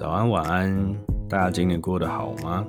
早安，晚安，大家今天过得好吗？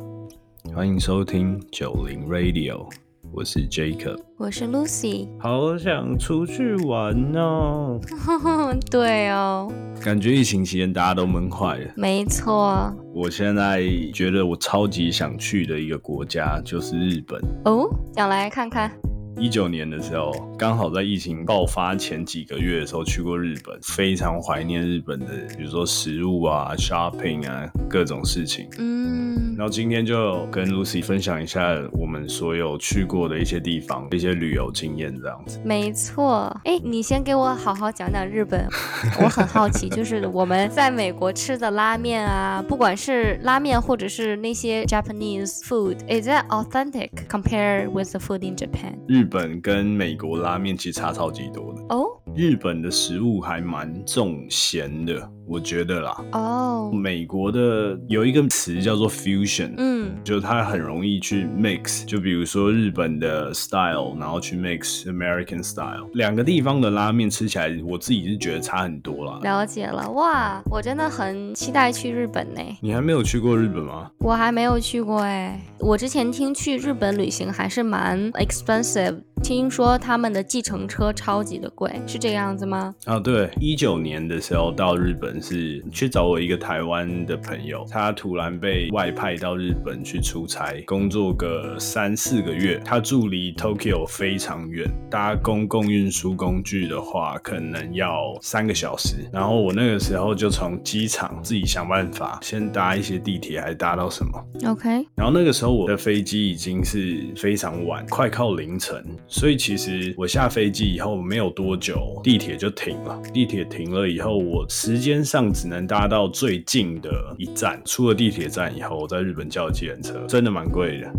欢迎收听九零 Radio，我是 Jacob，我是 Lucy。好想出去玩哦！对哦，感觉疫情期间大家都闷坏了。没错。我现在觉得我超级想去的一个国家就是日本哦，想来看看。一九年的时候，刚好在疫情爆发前几个月的时候去过日本，非常怀念日本的，比如说食物啊、shopping 啊，各种事情。嗯，然后今天就跟 Lucy 分享一下我们所有去过的一些地方、一些旅游经验这样子。没错，哎，你先给我好好讲讲日本，我很好奇，就是我们在美国吃的拉面啊，不管是拉面或者是那些 Japanese food，is that authentic compared with the food in Japan？日本跟美国拉面其实差超级多的哦。日本的食物还蛮重咸的，我觉得啦。哦。美国的有一个词叫做 fusion，嗯，就它很容易去 mix，就比如说日本的 style，然后去 mix American style，两个地方的拉面吃起来，我自己是觉得差很多啦。了解了，哇，我真的很期待去日本呢。你还没有去过日本吗？我还没有去过哎，我之前听去日本旅行还是蛮 expensive。听说他们的计程车超级的贵，是这样子吗？啊，对，一九年的时候到日本是去找我一个台湾的朋友，他突然被外派到日本去出差，工作个三四个月。他住离 Tokyo 非常远，搭公共运输工具的话，可能要三个小时。然后我那个时候就从机场自己想办法，先搭一些地铁，还搭到什么？OK。然后那个时候我的飞机已经是非常晚，快靠凌晨。所以其实我下飞机以后没有多久，地铁就停了。地铁停了以后，我时间上只能搭到最近的一站。出了地铁站以后，我在日本叫计程车，真的蛮贵的。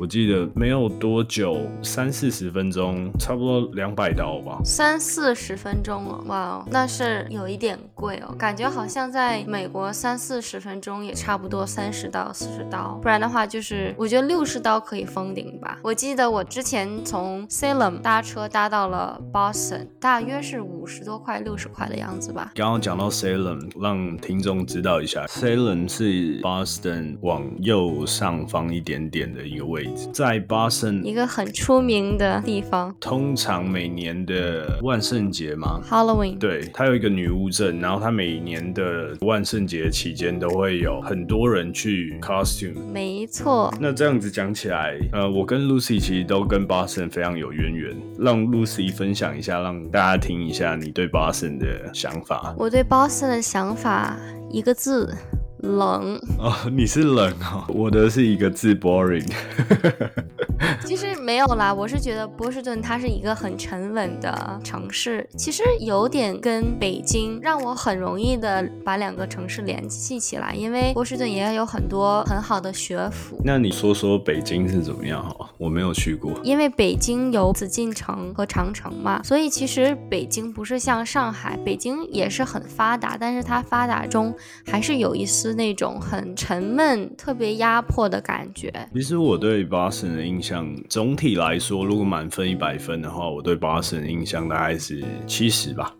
我记得没有多久，三四十分钟，差不多两百刀吧。三四十分钟了，哇，那是有一点贵哦。感觉好像在美国三四十分钟也差不多三十到四十刀，不然的话就是我觉得六十刀可以封顶吧。我记得我之前从 Salem 搭车搭到了 Boston，大约是五十多块、六十块的样子吧。刚刚讲到 Salem，让听众知道一下，Salem 是 Boston 往右上方一点点的一个位置。在 Boston 一个很出名的地方，通常每年的万圣节嘛，Halloween，对，它有一个女巫镇，然后它每年的万圣节期间都会有很多人去 costume，没错。那这样子讲起来，呃，我跟 Lucy 其实都跟 Boston 非常有渊源，让 Lucy 分享一下，让大家听一下你对 Boston 的想法。我对 Boston 的想法，一个字。冷哦，你是冷哦，我的是一个字 boring。其实没有啦，我是觉得波士顿它是一个很沉稳的城市，其实有点跟北京让我很容易的把两个城市联系起来，因为波士顿也有很多很好的学府。那你说说北京是怎么样哈？我没有去过，因为北京有紫禁城和长城嘛，所以其实北京不是像上海，北京也是很发达，但是它发达中还是有一丝那种很沉闷、特别压迫的感觉。其实我对 Boston 的印象。总体来说，如果满分一百分的话，我对巴神的印象大概是七十吧。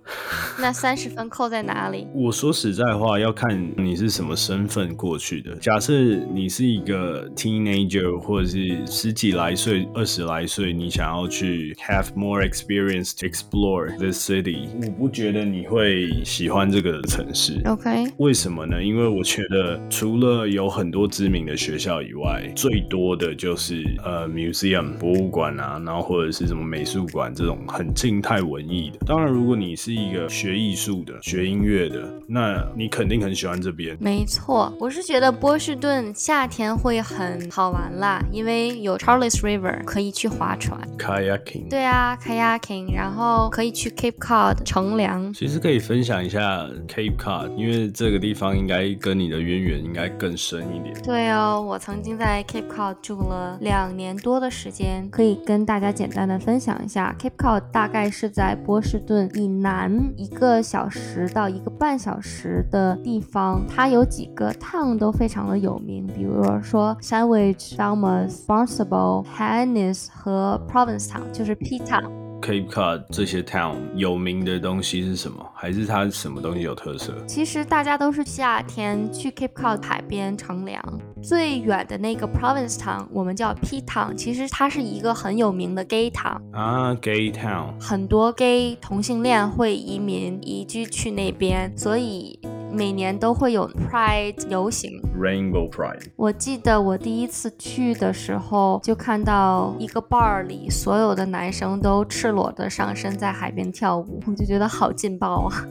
那三十分扣在哪里？我说实在话，要看你是什么身份过去的。假设你是一个 teenager，或者是十几来岁、二十来岁，你想要去 have more experience to explore this city，我不觉得你会喜欢这个城市。OK，为什么呢？因为我觉得除了有很多知名的学校以外，最多的就是呃 museum。博物馆啊，然后或者是什么美术馆这种很静态文艺的。当然，如果你是一个学艺术的、学音乐的，那你肯定很喜欢这边。没错，我是觉得波士顿夏天会很好玩啦，因为有 Charles River 可以去划船，kayaking。对啊，kayaking，然后可以去 Cape Cod 乘凉。其实可以分享一下 Cape Cod，因为这个地方应该跟你的渊源应该更深一点。对哦，我曾经在 Cape Cod 住了两年多多的时。间可以跟大家简单的分享一下，Cape Cod 大概是在波士顿以南一个小时到一个半小时的地方，它有几个 town 都非常的有名，比如说 Sandwich、Falmouth、Barnstable、Hyannis 和 Provincetown，就是 P Town。Cape Cod 这些 town 有名的东西是什么？还是它什么东西有特色？其实大家都是夏天去 Cape Cod 海边乘凉。最远的那个 Province Town 我们叫 P Town，其实它是一个很有名的 Gay Town 啊，Gay Town，很多 Gay 同性恋会移民移居去那边，所以。每年都会有 Pride 游行，Rainbow Pride。我记得我第一次去的时候，就看到一个 bar 里所有的男生都赤裸的上身在海边跳舞，我就觉得好劲爆啊！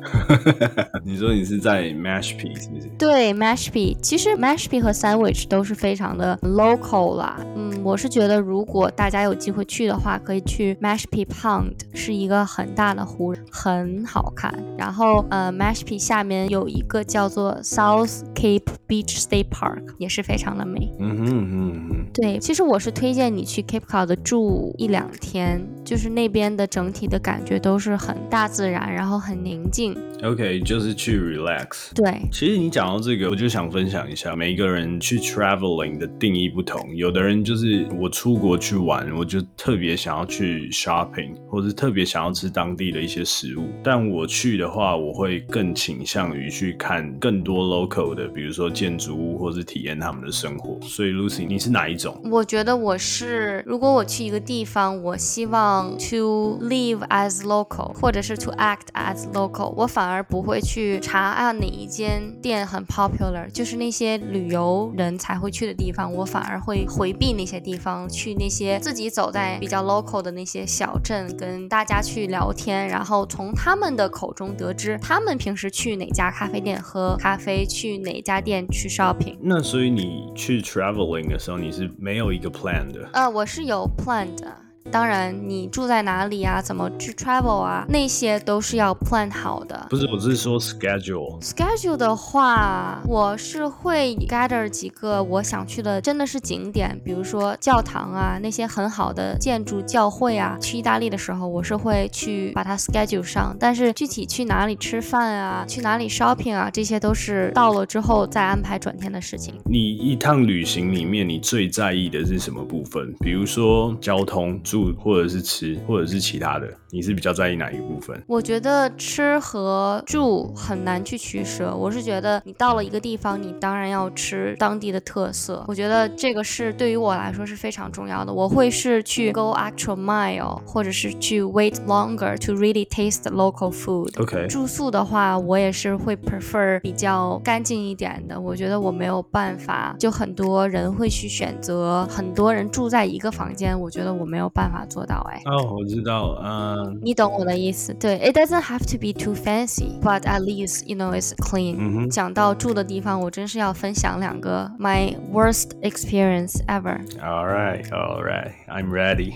你说你是在 Mashpee 是不是？对，Mashpee。其实 Mashpee 和 Sandwich 都是非常的 local 啦。嗯，我是觉得如果大家有机会去的话，可以去 Mashpee Pond，是一个很大的湖，很好看。然后呃，Mashpee 下面有一。个叫做 South Cape Beach State Park，也是非常的美。嗯哼嗯哼。对，其实我是推荐你去 Cape Cod 住一两天，就是那边的整体的感觉都是很大自然，然后很宁静。OK，就是去 relax。对，其实你讲到这个，我就想分享一下，每一个人去 traveling 的定义不同。有的人就是我出国去玩，我就特别想要去 shopping，或者特别想要吃当地的一些食物。但我去的话，我会更倾向于去。看更多 local 的，比如说建筑物，或是体验他们的生活。所以 Lucy，你是哪一种？我觉得我是，如果我去一个地方，我希望 to live as local，或者是 to act as local，我反而不会去查啊哪一间店很 popular，就是那些旅游人才会去的地方，我反而会回避那些地方，去那些自己走在比较 local 的那些小镇，跟大家去聊天，然后从他们的口中得知他们平时去哪家咖啡店。喝咖啡，去哪家店去 shopping？那所以你去 traveling 的时候，你是没有一个 plan 的？呃，我是有 plan 的。当然，你住在哪里啊？怎么去 travel 啊？那些都是要 plan 好的。不是，我是说 schedule。schedule 的话，我是会 gather 几个我想去的，真的是景点，比如说教堂啊，那些很好的建筑、教会啊。去意大利的时候，我是会去把它 schedule 上。但是具体去哪里吃饭啊，去哪里 shopping 啊，这些都是到了之后再安排转天的事情。你一趟旅行里面，你最在意的是什么部分？比如说交通。住或者是吃，或者是其他的，你是比较在意哪一部分？我觉得吃和住很难去取舍。我是觉得你到了一个地方，你当然要吃当地的特色。我觉得这个是对于我来说是非常重要的。我会是去 go actual mile，或者是去 wait longer to really taste local food。OK。住宿的话，我也是会 prefer 比较干净一点的。我觉得我没有办法，就很多人会去选择很多人住在一个房间，我觉得我没有。办做到哎哦，我知道，嗯，你懂我的意思。对，It doesn't have to be too fancy, but at least you know it's clean。讲到住的地方，我真是要分享两个 my worst experience ever。All right, all right, I'm ready。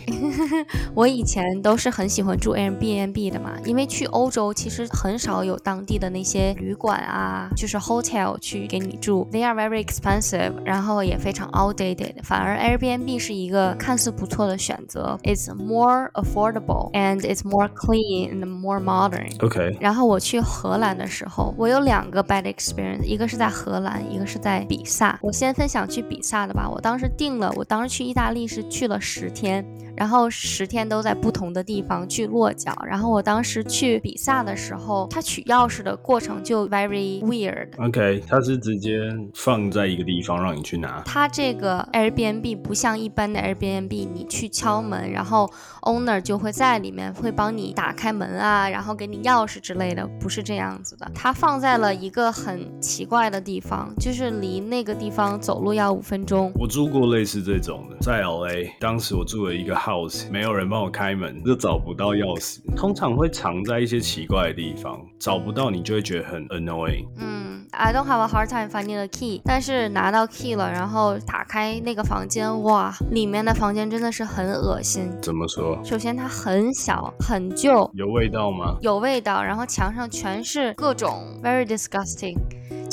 我以前都是很喜欢住 Airbnb 的嘛，因为去欧洲其实很少有当地的那些旅馆啊，就是 hotel 去给你住，They are very expensive，然后也非常 outdated。反而 Airbnb 是一个看似不错的选择。 It's more affordable and it's more clean and more modern. OK。然后我去荷兰的时候，我有两个 bad experience，一个是在荷兰，一个是在比萨。我先分享去比萨的吧。我当时定了，我当时去意大利是去了十天。然后十天都在不同的地方去落脚。然后我当时去比萨的时候，他取钥匙的过程就 very weird。OK，他是直接放在一个地方让你去拿。他这个 Airbnb 不像一般的 Airbnb，你去敲门，然后 owner 就会在里面会帮你打开门啊，然后给你钥匙之类的，不是这样子的。他放在了一个很奇怪的地方，就是离那个地方走路要五分钟。我住过类似这种的，在 LA，当时我住了一个。House 没有人帮我开门，就找不到钥匙。通常会藏在一些奇怪的地方，找不到你就会觉得很 annoying。嗯，I don't have a hard time finding the key，但是拿到 key 了，然后打开那个房间，哇，里面的房间真的是很恶心。怎么说？首先它很小，很旧，有味道吗？有味道，然后墙上全是各种 very disgusting。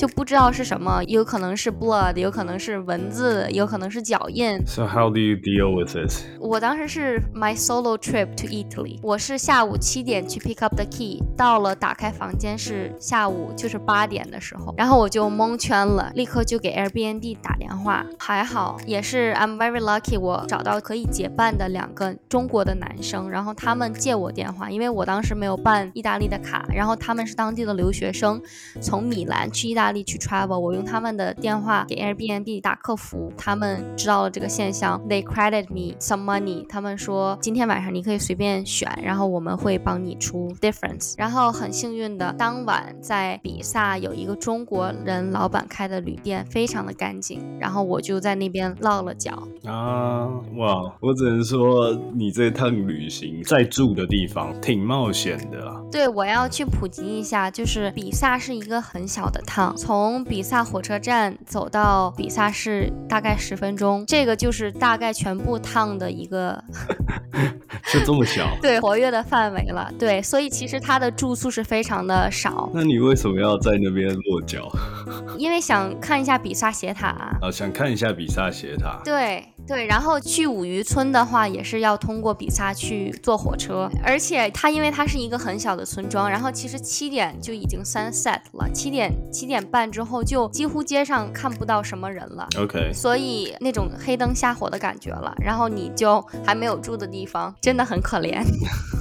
就不知道是什么，有可能是 blood，有可能是文字，有可能是脚印。So how do you deal with this？我当时是 my solo trip to Italy，我是下午七点去 pick up the key，到了打开房间是下午就是八点的时候，然后我就蒙圈了，立刻就给 Airbnb 打电话，还好也是 I'm very lucky，我找到可以结伴的两个中国的男生，然后他们借我电话，因为我当时没有办意大利的卡，然后他们是当地的留学生，从米兰去意大利去 travel，我用他们的电话给 Airbnb 打客服，他们知道了这个现象，they credit me some money，他们说今天晚上你可以随便选，然后我们会帮你出 difference，然后很幸运的当晚在比萨有一个中国人老板开的旅店，非常的干净，然后我就在那边落了脚。啊，哇，我只能说你这趟旅行在住的地方挺冒险的啊。对，我要去普及一下，就是比萨是一个很小的 town，从比萨火车站走到比萨市大概十分钟，这个就是大概全部 town 的一个，就这么小？对，活跃的范围了。对，所以其实它的住宿是非常的少。那你为什么要在那边落脚？因为想看一下比萨斜塔啊，想看一下比萨斜塔。对对，然后去五渔村的话，也是要通过比萨去坐火车，而且它因为它是一个很小的。村庄，然后其实七点就已经 sunset 了，七点七点半之后就几乎街上看不到什么人了。OK，所以那种黑灯瞎火的感觉了，然后你就还没有住的地方，真的很可怜。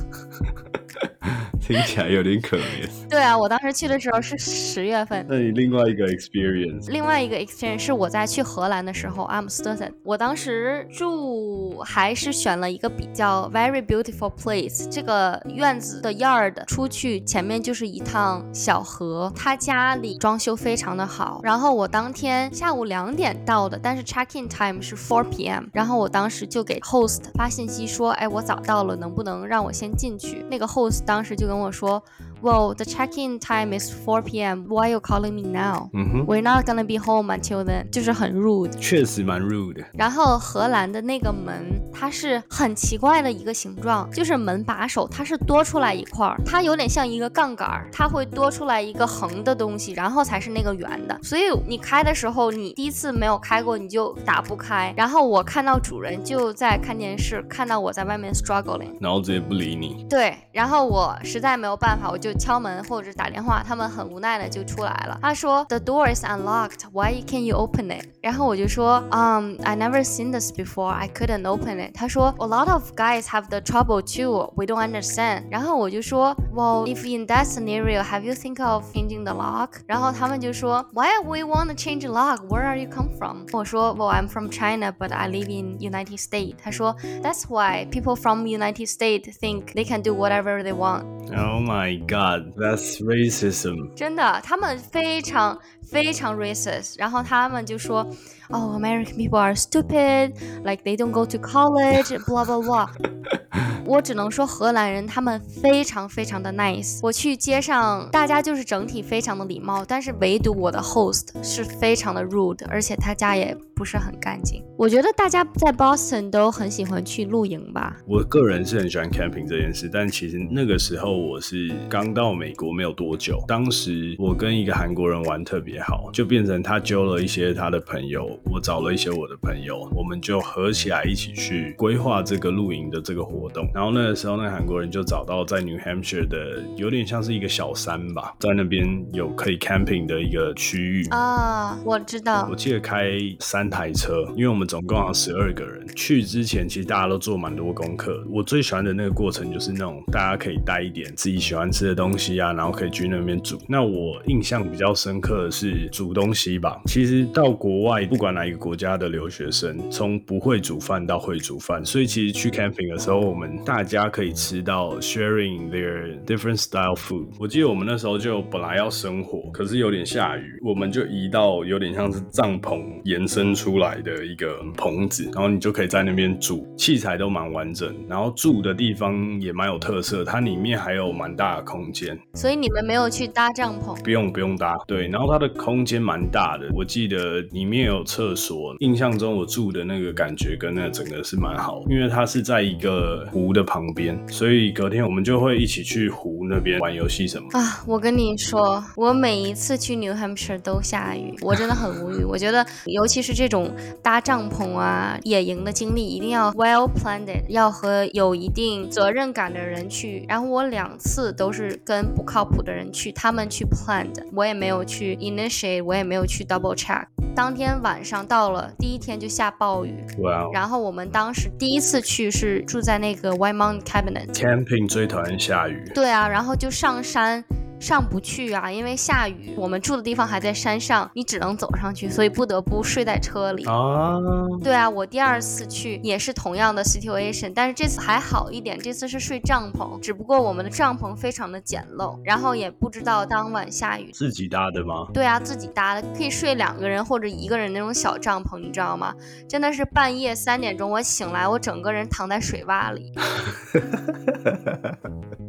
听起来有点可怜。对啊，我当时去的时候是十月份。那你另外一个 experience，另外一个 experience 是我在去荷兰的时候，阿姆斯特丹。我当时住还是选了一个比较 very beautiful place，这个院子的 yard 出去前面就是一趟小河，他家里装修非常的好。然后我当天下午两点到的，但是 check in time 是 four p.m. 然后我当时就给 host 发信息说，哎，我早到了，能不能让我先进去？那个 host 当时就跟 我说。Well, the check-in time is 4 p.m. Why are you calling me now? We're not gonna be home until then. 就是很 rude，确实蛮 rude。然后荷兰的那个门， 它是很奇怪的一个形状，就是门把手它是多出来一块儿，它有点像一个杠杆，它会多出来一个横的东西，然后才是那个圆的。所以你开的时候，你第一次没有开过，你就打不开。然后我看到主人就在看电视，看到我在外面 struggling，然后直接不理你。对，然后我实在没有办法，我就。敲门或者打电话，他们很无奈的就出来了。他说：“The door is unlocked. Why can't you open it？” 然后我就说：“Um, I never seen this before. I couldn't open it。”他说：“A lot of guys have the trouble too. We don't understand。”然后我就说：“Well, if in that scenario, have you think of changing the lock？” 然后他们就说：“Why we want to change the lock? Where are you come from？” 我说：“Well, I'm from China, but I live in United States。”他说：“That's why people from United States think they can do whatever they want。” Oh my god. God, that's racism. 真的，他们非常 非常 racist。然后他们就说，Oh, American people are stupid, like they don't go to college, blah blah blah. 我只能说荷兰人他们非常非常的 nice。我去街上，大家就是整体非常的礼貌，但是唯独我的 host 是非常的 rude，而且他家也不是很干净。我觉得大家在 Boston 都很喜欢去露营吧。我个人是很喜欢 camping 这件事，但其实那个时候我是刚到美国没有多久，当时我跟一个韩国人玩特别好，就变成他揪了一些他的朋友，我找了一些我的朋友，我们就合起来一起去规划这个露营的这个活动。然后那个时候，那韩国人就找到在 New Hampshire 的有点像是一个小山吧，在那边有可以 camping 的一个区域啊，我知道。我记得开三台车，因为我们总共有十二个人。去之前其实大家都做蛮多功课。我最喜欢的那个过程就是那种大家可以带一点自己喜欢吃的东西啊，然后可以去那边煮。那我印象比较深刻的是煮东西吧。其实到国外，不管哪一个国家的留学生，从不会煮饭到会煮饭，所以其实去 camping 的时候，我们。大家可以吃到 sharing their different style food。我记得我们那时候就本来要生火，可是有点下雨，我们就移到有点像是帐篷延伸出来的一个棚子，然后你就可以在那边煮，器材都蛮完整，然后住的地方也蛮有特色，它里面还有蛮大的空间。所以你们没有去搭帐篷？不用不用搭。对，然后它的空间蛮大的，我记得里面有厕所。印象中我住的那个感觉跟那整个是蛮好，因为它是在一个湖的。的旁边，所以隔天我们就会一起去湖那边玩游戏什么。啊，我跟你说，我每一次去 New Hampshire 都下雨，我真的很无语。我觉得，尤其是这种搭帐篷啊、野营的经历，一定要 well planned，要和有一定责任感的人去。然后我两次都是跟不靠谱的人去，他们去 planned，我也没有去 initiate，我也没有去 double check。当天晚上到了，第一天就下暴雨。哇、然后我们当时第一次去是住在那个 White Mountain Cabinet。camping 最讨厌下雨。对啊，然后就上山。上不去啊，因为下雨，我们住的地方还在山上，你只能走上去，所以不得不睡在车里。啊，对啊，我第二次去也是同样的 situation，但是这次还好一点，这次是睡帐篷，只不过我们的帐篷非常的简陋，然后也不知道当晚下雨。自己搭的吗？对啊，自己搭的，可以睡两个人或者一个人那种小帐篷，你知道吗？真的是半夜三点钟我醒来，我整个人躺在水洼里，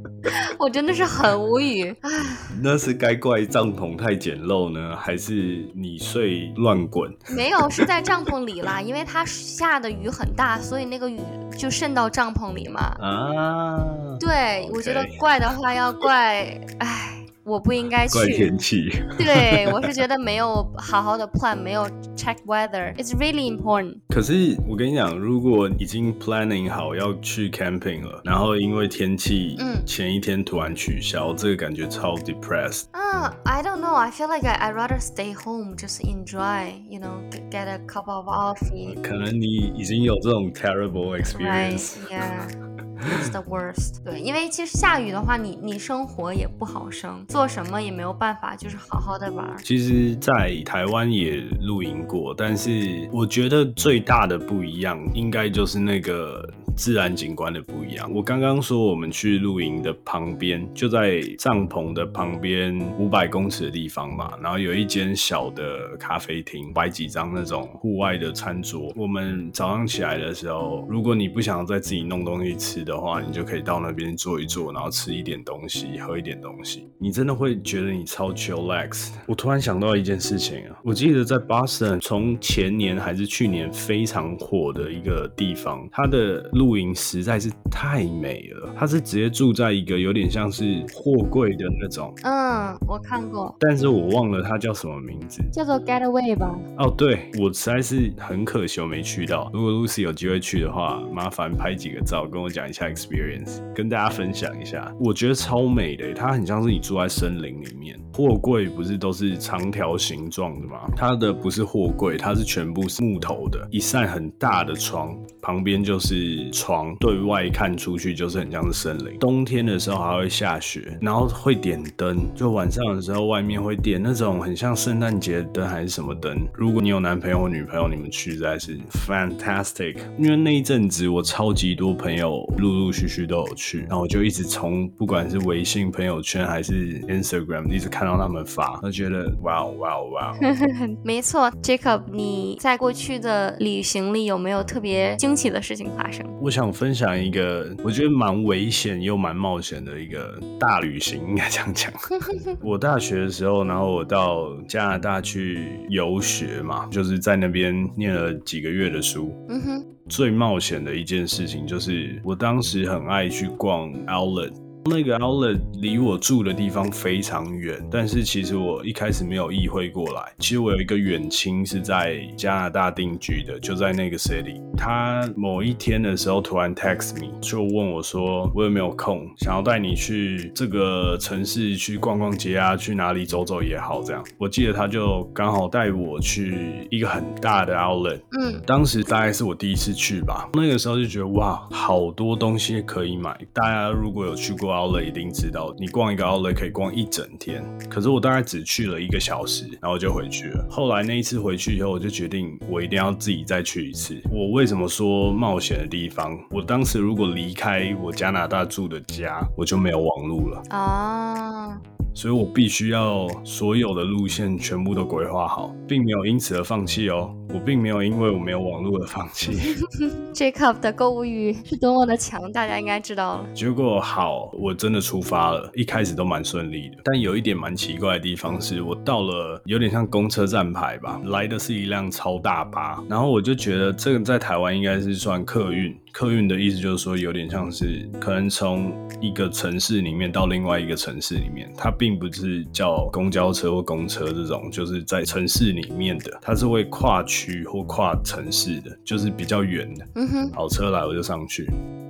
我真的是很无语。唉，那是该怪帐篷太简陋呢，还是你睡乱滚？没有，是在帐篷里啦，因为它下的雨很大，所以那个雨就渗到帐篷里嘛。啊，对，我觉得怪的话要怪，唉。我不应该去怪。天气。对，我是觉得没有好好的 plan，没有 check weather。It's really important。可是我跟你讲，如果已经 planning 好要去 camping 了，然后因为天气，嗯前一天突然取消，这个感觉超 depressed。啊、i don't know. I feel like I I'd rather stay home, just enjoy. You know, get- get a cup of coffee. 可能你已经有这种 terrible experience。Yeah. It's the worst. 对，因为其实下雨的话，你你生活也不好生，做什么也没有办法，就是好好的玩儿。其实，在台湾也露营过，但是我觉得最大的不一样，应该就是那个自然景观的不一样。我刚刚说我们去露营的旁边，就在帐篷的旁边五百公尺的地方嘛，然后有一间小的咖啡厅，摆几张那种户外的餐桌。我们早上起来的时候，如果你不想再自己弄东西吃的话，你就可以到那边坐一坐，然后吃一点东西，喝一点东西，你真的会觉得你超 chillax。我突然想到一件事情啊，我记得在 Boston 从前年还是去年非常火的一个地方，它的露营实在是太美了。它是直接住在一个有点像是货柜的那种，嗯，我看过，但是我忘了它叫什么名字。叫做 Getaway 吧。哦，对我实在是很可惜我没去到。如果 Lucy 有机会去的话，麻烦拍几个照跟我讲一下 experience，跟大家分享一下。我觉得超美的，它很像是你住在森林里面。货柜不是都是长条形状的吗？它的不是货柜，它是全部是木头的，一扇很大的窗，旁边就是床，对外看出去就是很像是森林。冬天的时候还会下雪，然后会点灯，就晚上的时候外面会点那种很像圣诞节灯还是什么灯。如果你有男朋友或女朋友，你们去实在是 fantastic。因为那一阵子我超级多朋友陆陆续续都有去，然后我就一直从不管是微信朋友圈还是 Instagram 一直看到他们发，都觉得哇哦哇哦哇哦。没错，Jacob，你在过去的旅行里有没有特别惊奇的事情发生？我想分享一个我觉得蛮危险又蛮冒险的一个大旅行，应该这样讲。我大学的时候，然后我到加拿大去游学嘛，就是在那边念了几个月的书。嗯哼，最冒险的一件事情就是，我当时很爱去逛 Outlet。那个 Outlet 离我住的地方非常远，但是其实我一开始没有意会过来。其实我有一个远亲是在加拿大定居的，就在那个 city。他某一天的时候突然 text me，就问我说我有没有空，想要带你去这个城市去逛逛街啊，去哪里走走也好。这样，我记得他就刚好带我去一个很大的 Outlet，嗯，当时大概是我第一次去吧，那个时候就觉得哇，好多东西可以买。大家如果有去过 Outlet，一定知道，你逛一个 Outlet 可以逛一整天。可是我大概只去了一个小时，然后就回去了。后来那一次回去以后，我就决定我一定要自己再去一次。我为什么说冒险的地方？我当时如果离开我加拿大住的家，我就没有网路了。啊，所以我必须要所有的路线全部都规划好，并没有因此而放弃哦。我并没有因为我没有网络而放弃。Jacob 的购物欲是多么的强，大家应该知道了。结果好，我真的出发了，一开始都蛮顺利的。但有一点蛮奇怪的地方是，我到了有点像公车站牌吧，来的是一辆超大巴，然后我就觉得这个在台湾应该是算客运。客运的意思就是说，有点像是可能从一个城市里面到另外一个城市里面，它并不是叫公交车或公车这种，就是在城市里面的，它是会跨区或跨城市的，就是比较远的。嗯哼，好车来我就上去。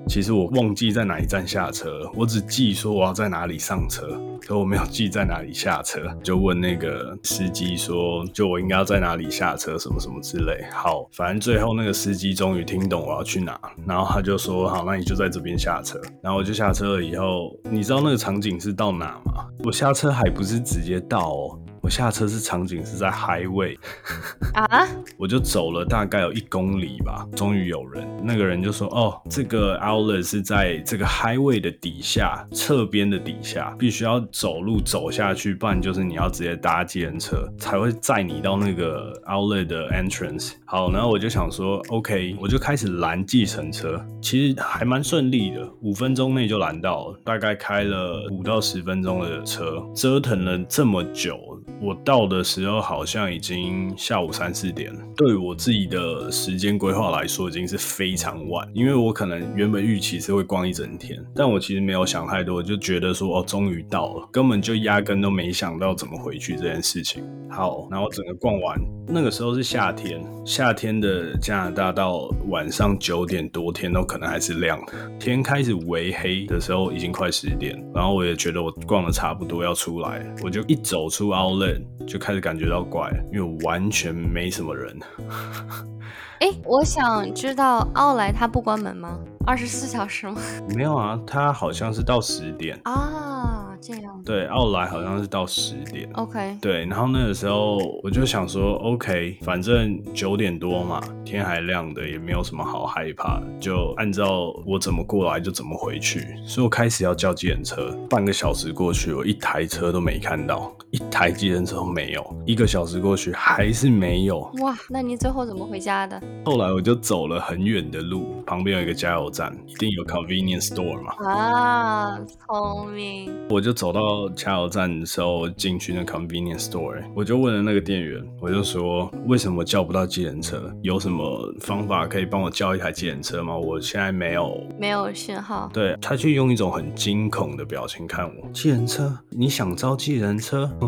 其实我忘记在哪一站下车了，我只记说我要在哪里上车，可我没有记在哪里下车。就问那个司机说，就我应该要在哪里下车，什么什么之类。好，反正最后那个司机终于听懂我要去哪，然后他就说好，那你就在这边下车。然后我就下车了以后，你知道那个场景是到哪吗？我下车还不是直接到哦。我下车是场景是在 highway，啊，我就走了大概有一公里吧，终于有人，那个人就说：“哦，这个 outlet 是在这个 highway 的底下，侧边的底下，必须要走路走下去，不然就是你要直接搭计程车才会载你到那个 outlet 的 entrance。”好，然后我就想说，OK，我就开始拦计程车，其实还蛮顺利的，五分钟内就拦到了，大概开了五到十分钟的车，折腾了这么久。我到的时候好像已经下午三四点了，对我自己的时间规划来说已经是非常晚，因为我可能原本预期是会逛一整天，但我其实没有想太多，就觉得说哦，终于到了，根本就压根都没想到怎么回去这件事情。好，然后整个逛完，那个时候是夏天，夏天的加拿大到晚上九点多天都可能还是亮的，天开始微黑的时候已经快十点，然后我也觉得我逛的差不多要出来，我就一走出 Outlet。就开始感觉到怪，因为完全没什么人。哎，我想知道奥莱它不关门吗？二十四小时吗？没有啊，它好像是到十点啊，这样。对，奥莱好像是到十点。OK。对，然后那个时候我就想说，OK，反正九点多嘛，天还亮的，也没有什么好害怕，就按照我怎么过来就怎么回去。所以我开始要叫计程车，半个小时过去，我一台车都没看到，一台计程车都没有。一个小时过去还是没有。哇，那你最后怎么回家的？后来我就走了很远的路，旁边有一个加油站，一定有 convenience store 嘛。啊，聪明！我就走到加油站的时候进去那 convenience store，我就问了那个店员，我就说为什么叫不到计程车？有什么方法可以帮我叫一台计程车吗？我现在没有，没有信号。对，他就用一种很惊恐的表情看我。计程车？你想招计程车？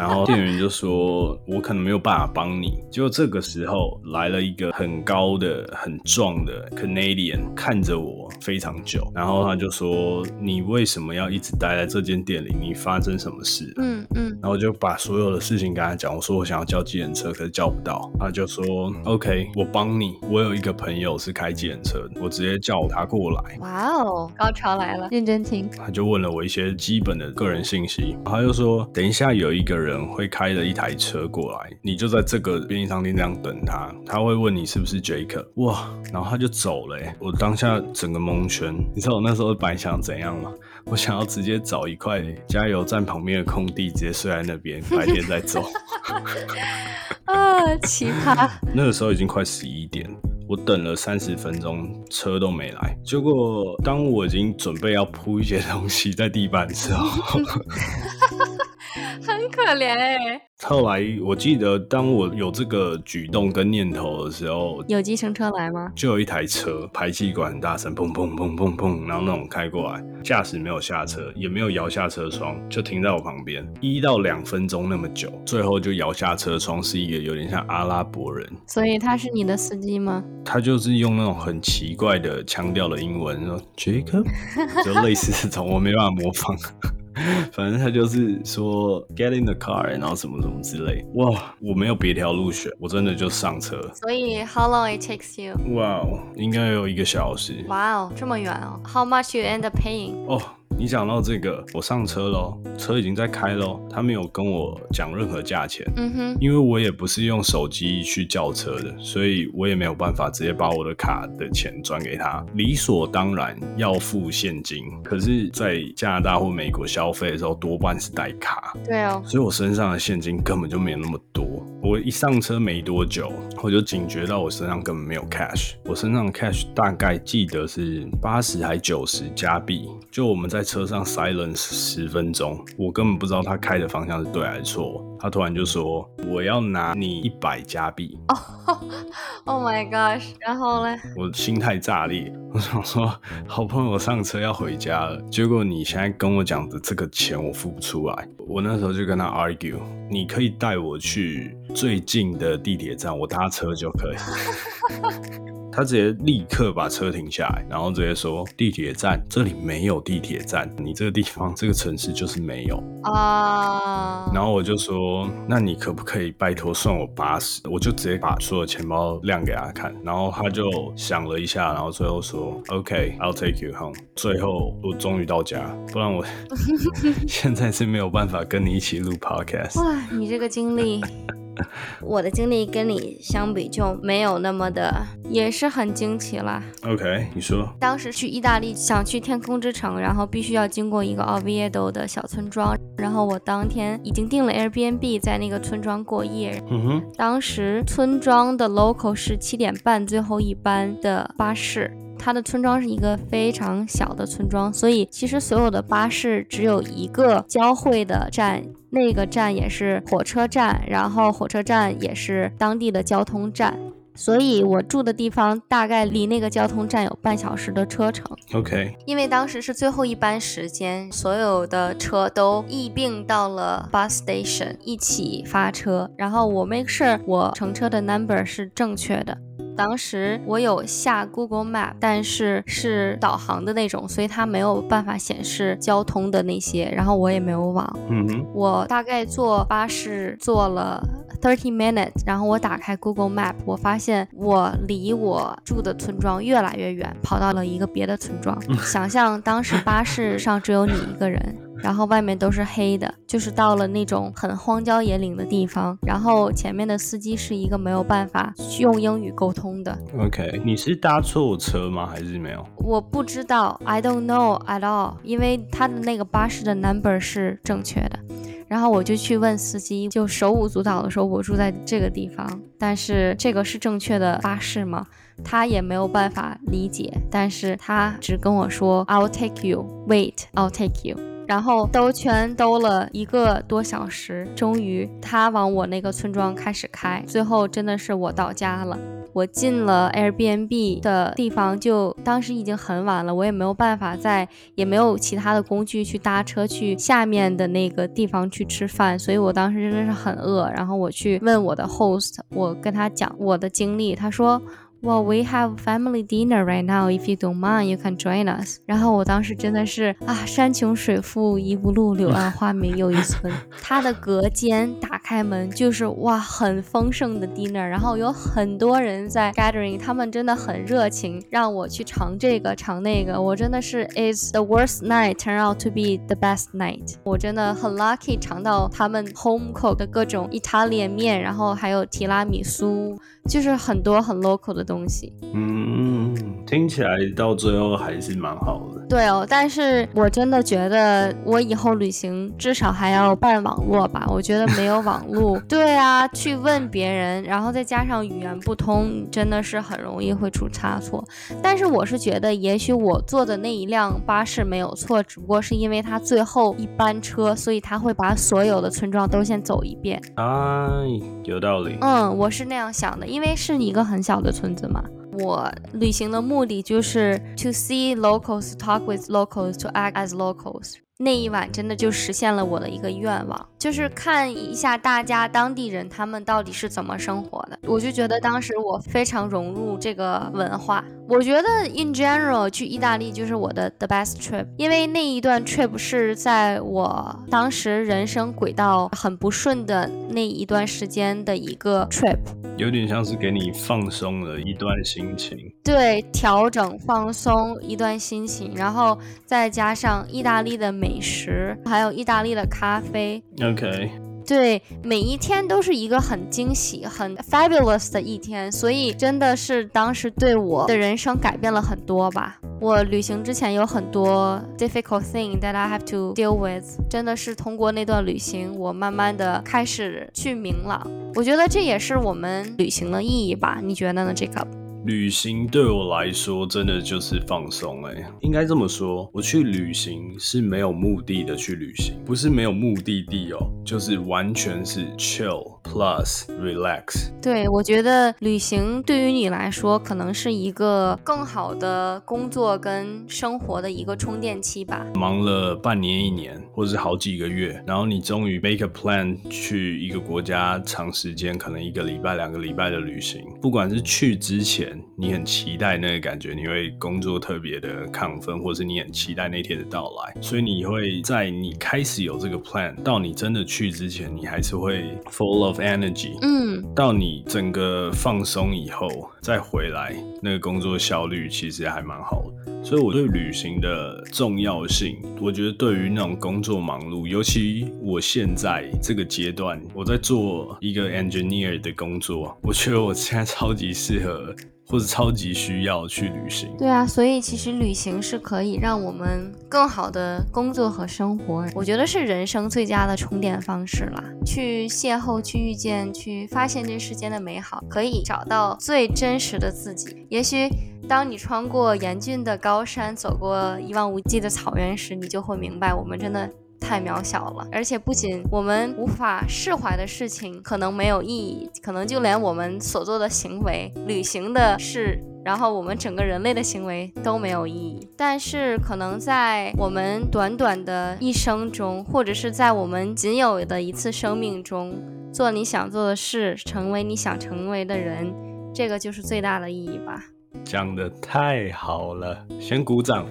然后店员就说：“我可能没有办法帮你。”结果这个时候来了一个很高的、很壮的 Canadian，看着我非常久，然后他就说：“你为什么要一直待在这间店里？你发生什么事？”嗯嗯。然后我就把所有的事情跟他讲，我说我想要叫计程车，可是叫不到。他就说：“OK，我帮你。我有一个朋友是开计程车的，我直接叫他过来。”哇哦，高潮来了，认真听。他就问了我一些基本的个人信息，他就说：“等一下有一个人会开了一台车过来，你就在这个便利商店这样等他，他会问你是不是 Jacob。”哇，然后他就走了。我当下整个蒙圈，你知道我那时候本来想怎样吗？我想要直接找一块加油站旁边的空地，直接睡在那边，白天再走。啊，奇葩！那个时候已经快十一点，我等了三十分钟，车都没来。结果当我已经准备要铺一些东西在地板的时候，很可怜哎。后来我记得，当我有这个举动跟念头的时候，有计程车来吗？就有一台车排气管很大声，砰砰砰砰砰，然后那种开过来，驾驶没有下车，也没有摇下车窗，就停在我旁边，一到两分钟那么久，最后就摇下车窗，是一个有点像阿拉伯人，所以他是你的司机吗？他就是用那种很奇怪的腔调的英文说 Jacob，就类似这种，我没办法模仿。反正他就是说 get in the car，然后什么什么之类。哇，我没有别条路选，我真的就上车。所以 how long it takes you？哇哦，应该有一个小时。哇哦，这么远哦？How much you end up paying？哦，你讲到这个，我上车喽，车已经在开喽，他没有跟我讲任何价钱。嗯哼，因为我也不是用手机去叫车的，所以我也没有办法直接把我的卡的钱转给他。理所当然要付现金，可是，在加拿大或美国消费的时候，多半是带卡，对哦，所以我身上的现金根本就没有那么多。我一上车没多久，我就警觉到我身上根本没有 cash，我身上的 cash 大概记得是八十还九十加币。就我们在在车上 silence 十分钟，我根本不知道他开的方向是对还是错。他突然就说：“我要拿你一百加币。” Oh my gosh！然后呢？我心态炸裂，我想说，好朋友上车要回家了，结果你现在跟我讲的这个钱我付不出来。我那时候就跟他 argue，你可以带我去最近的地铁站，我搭车就可以。他直接立刻把车停下来，然后直接说：“地铁站这里没有地铁站，你这个地方这个城市就是没有啊。”然后我就说：“那你可不可以拜托算我八十？”我就直接把所有钱包亮给他看，然后他就想了一下，然后最后说：“OK，I'll take you home。”最后我终于到家，不然我 现在是没有办法跟你一起录 podcast。哇，你这个经历。我的经历跟你相比就没有那么的，也是很惊奇了。OK，你说，当时去意大利想去天空之城，然后必须要经过一个 Oviedo 的小村庄，然后我当天已经订了 Airbnb 在那个村庄过夜。嗯哼，当时村庄的 local 是七点半最后一班的巴士。它的村庄是一个非常小的村庄，所以其实所有的巴士只有一个交汇的站，那个站也是火车站，然后火车站也是当地的交通站，所以我住的地方大概离那个交通站有半小时的车程。OK，因为当时是最后一班时间，所有的车都一并到了 bus station 一起发车，然后我 make sure 我乘车的 number 是正确的。当时我有下 Google Map，但是是导航的那种，所以它没有办法显示交通的那些，然后我也没有网。嗯哼，我大概坐巴士坐了 thirty minutes，然后我打开 Google Map，我发现我离我住的村庄越来越远，跑到了一个别的村庄。想象当时巴士上只有你一个人。然后外面都是黑的，就是到了那种很荒郊野岭的地方。然后前面的司机是一个没有办法用英语沟通的。OK，你是搭错车吗？还是没有？我不知道，I don't know at all。因为他的那个巴士的 number 是正确的。然后我就去问司机，就手舞足蹈的说：“我住在这个地方，但是这个是正确的巴士吗？”他也没有办法理解，但是他只跟我说：“I'll take you. Wait, I'll take you.” 然后兜圈兜了一个多小时，终于他往我那个村庄开始开，最后真的是我到家了。我进了 Airbnb 的地方，就当时已经很晚了，我也没有办法在，也没有其他的工具去搭车去下面的那个地方去吃饭，所以我当时真的是很饿。然后我去问我的 host，我跟他讲我的经历，他说。Well, we have family dinner right now. If you don't mind, you can join us. 然后我当时真的是啊，山穷水复疑无路，柳暗花明又一村。他的隔间打开门就是哇，很丰盛的 dinner，然后有很多人在 gathering，他们真的很热情，让我去尝这个尝那个。我真的是 is the worst night turn out to be the best night。我真的很 lucky 尝到他们 home cook 的各种意大利面，然后还有提拉米苏。就是很多很 local 的东西，嗯，听起来到最后还是蛮好的。对哦，但是我真的觉得我以后旅行至少还要办网络吧。我觉得没有网络，对啊，去问别人，然后再加上语言不通，真的是很容易会出差错。但是我是觉得，也许我坐的那一辆巴士没有错，只不过是因为它最后一班车，所以他会把所有的村庄都先走一遍。哎，有道理。嗯，我是那样想的。因为是一个很小的村子嘛，我旅行的目的就是 to see locals, talk with locals, to act as locals。那一晚真的就实现了我的一个愿望，就是看一下大家当地人他们到底是怎么生活的。我就觉得当时我非常融入这个文化。我觉得 in general 去意大利就是我的 the best trip，因为那一段 trip 是在我当时人生轨道很不顺的那一段时间的一个 trip，有点像是给你放松了一段心情，对，调整放松一段心情，然后再加上意大利的美食，还有意大利的咖啡，OK。对，每一天都是一个很惊喜、很 fabulous 的一天，所以真的是当时对我的人生改变了很多吧。我旅行之前有很多 difficult thing that I have to deal with，真的是通过那段旅行，我慢慢的开始去明朗。我觉得这也是我们旅行的意义吧？你觉得呢，Jacob？旅行对我来说真的就是放松哎，应该这么说，我去旅行是没有目的的去旅行，不是没有目的地哦，就是完全是 chill。Plus relax，对我觉得旅行对于你来说可能是一个更好的工作跟生活的一个充电期吧。忙了半年一年，或者是好几个月，然后你终于 make a plan 去一个国家长时间，可能一个礼拜、两个礼拜的旅行。不管是去之前你很期待那个感觉，你会工作特别的亢奋，或是你很期待那天的到来，所以你会在你开始有这个 plan 到你真的去之前，你还是会 full of energy，嗯，到你整个放松以后再回来，那个工作效率其实还蛮好的。所以我对旅行的重要性，我觉得对于那种工作忙碌，尤其我现在这个阶段，我在做一个 engineer 的工作，我觉得我现在超级适合。或者超级需要去旅行，对啊，所以其实旅行是可以让我们更好的工作和生活，我觉得是人生最佳的充电方式了。去邂逅，去遇见，去发现这世间的美好，可以找到最真实的自己。也许当你穿过严峻的高山，走过一望无际的草原时，你就会明白，我们真的。太渺小了，而且不仅我们无法释怀的事情可能没有意义，可能就连我们所做的行为、旅行的事，然后我们整个人类的行为都没有意义。但是，可能在我们短短的一生中，或者是在我们仅有的一次生命中，做你想做的事，成为你想成为的人，这个就是最大的意义吧。讲的太好了，先鼓掌。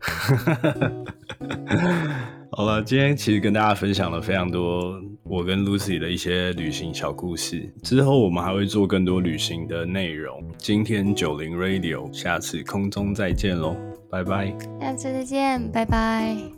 好了，今天其实跟大家分享了非常多我跟 Lucy 的一些旅行小故事。之后我们还会做更多旅行的内容。今天九零 Radio，下次空中再见喽，拜拜。下次再见，拜拜。